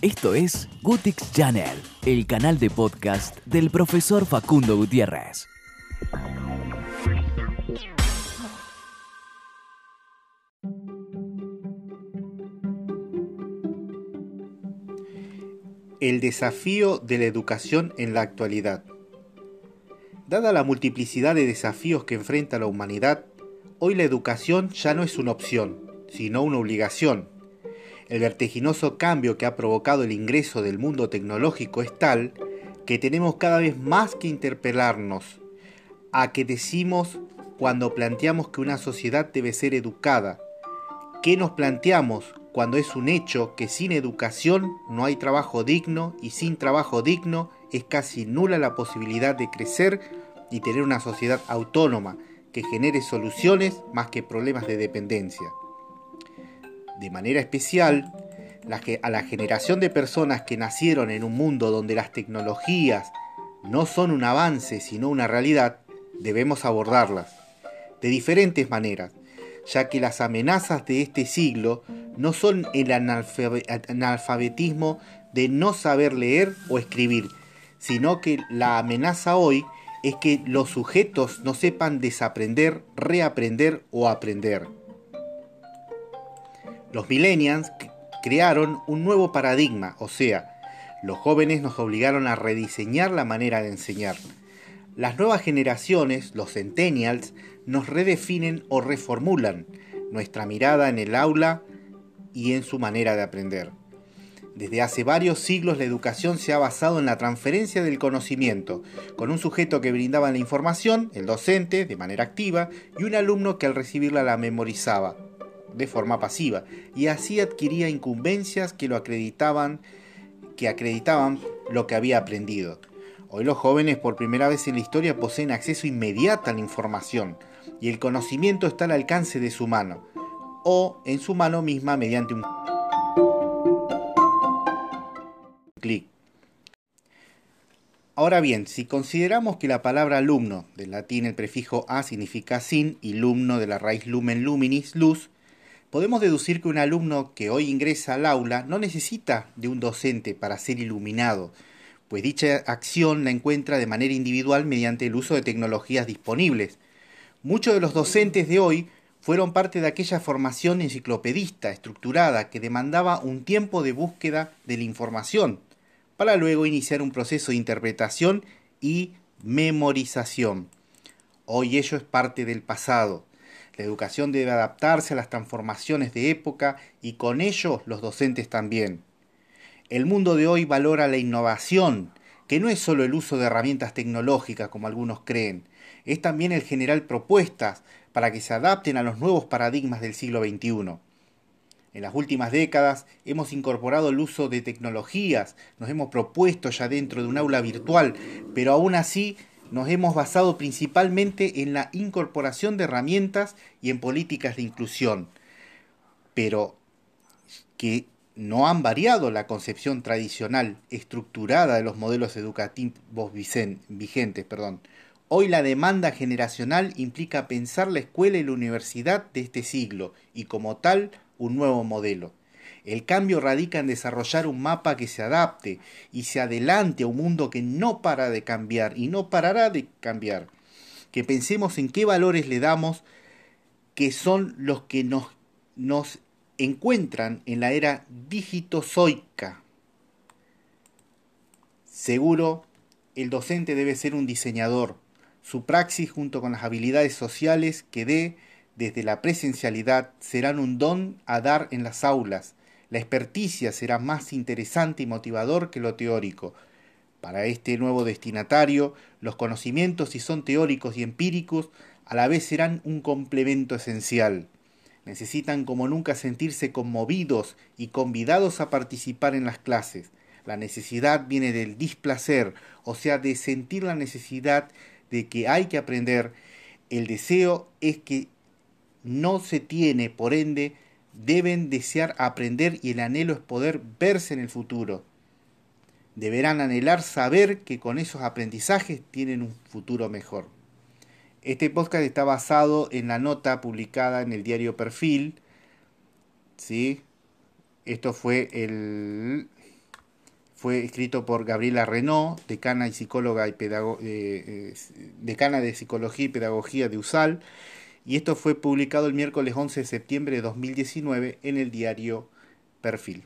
Esto es Gutix Channel, el canal de podcast del profesor Facundo Gutiérrez. El desafío de la educación en la actualidad. Dada la multiplicidad de desafíos que enfrenta la humanidad, hoy la educación ya no es una opción, sino una obligación. El vertiginoso cambio que ha provocado el ingreso del mundo tecnológico es tal que tenemos cada vez más que interpelarnos a qué decimos cuando planteamos que una sociedad debe ser educada, qué nos planteamos cuando es un hecho que sin educación no hay trabajo digno y sin trabajo digno es casi nula la posibilidad de crecer y tener una sociedad autónoma que genere soluciones más que problemas de dependencia. De manera especial, a la generación de personas que nacieron en un mundo donde las tecnologías no son un avance sino una realidad, debemos abordarlas de diferentes maneras, ya que las amenazas de este siglo no son el analfabetismo de no saber leer o escribir, sino que la amenaza hoy es que los sujetos no sepan desaprender, reaprender o aprender. Los millennials crearon un nuevo paradigma, o sea, los jóvenes nos obligaron a rediseñar la manera de enseñar. Las nuevas generaciones, los centennials, nos redefinen o reformulan nuestra mirada en el aula y en su manera de aprender. Desde hace varios siglos la educación se ha basado en la transferencia del conocimiento, con un sujeto que brindaba la información, el docente, de manera activa, y un alumno que al recibirla la memorizaba, de forma pasiva, y así adquiría incumbencias que lo acreditaban, que acreditaban lo que había aprendido. Hoy los jóvenes por primera vez en la historia poseen acceso inmediato a la información, y el conocimiento está al alcance de su mano, o en su mano misma mediante un clic. Ahora bien, si consideramos que la palabra alumno, del latín el prefijo a significa sin y lumno de la raíz lumen luminis, luz, podemos deducir que un alumno que hoy ingresa al aula no necesita de un docente para ser iluminado, pues dicha acción la encuentra de manera individual mediante el uso de tecnologías disponibles. Muchos de los docentes de hoy fueron parte de aquella formación enciclopedista, estructurada, que demandaba un tiempo de búsqueda de la información, para luego iniciar un proceso de interpretación y memorización. Hoy ello es parte del pasado. La educación debe adaptarse a las transformaciones de época y con ello los docentes también. El mundo de hoy valora la innovación, que no es solo el uso de herramientas tecnológicas como algunos creen, es también el generar propuestas para que se adapten a los nuevos paradigmas del siglo XXI. En las últimas décadas hemos incorporado el uso de tecnologías, nos hemos propuesto ya dentro de un aula virtual, pero aún así nos hemos basado principalmente en la incorporación de herramientas y en políticas de inclusión, pero que no han variado la concepción tradicional estructurada de los modelos educativos vigentes. Perdón. Hoy la demanda generacional implica pensar la escuela y la universidad de este siglo y como tal un nuevo modelo. El cambio radica en desarrollar un mapa que se adapte y se adelante a un mundo que no para de cambiar y no parará de cambiar. Que pensemos en qué valores le damos que son los que nos, nos encuentran en la era digitozoica. Seguro, el docente debe ser un diseñador. Su praxis junto con las habilidades sociales que dé desde la presencialidad serán un don a dar en las aulas. La experticia será más interesante y motivador que lo teórico. Para este nuevo destinatario, los conocimientos, si son teóricos y empíricos, a la vez serán un complemento esencial. Necesitan como nunca sentirse conmovidos y convidados a participar en las clases. La necesidad viene del displacer, o sea, de sentir la necesidad de que hay que aprender. El deseo es que no se tiene, por ende, deben desear aprender y el anhelo es poder verse en el futuro. Deberán anhelar saber que con esos aprendizajes tienen un futuro mejor. Este podcast está basado en la nota publicada en el diario Perfil. ¿sí? Esto fue el fue escrito por Gabriela Renault, decana y psicóloga y eh, decana de psicología y pedagogía de USAL, y esto fue publicado el miércoles 11 de septiembre de 2019 en el diario Perfil.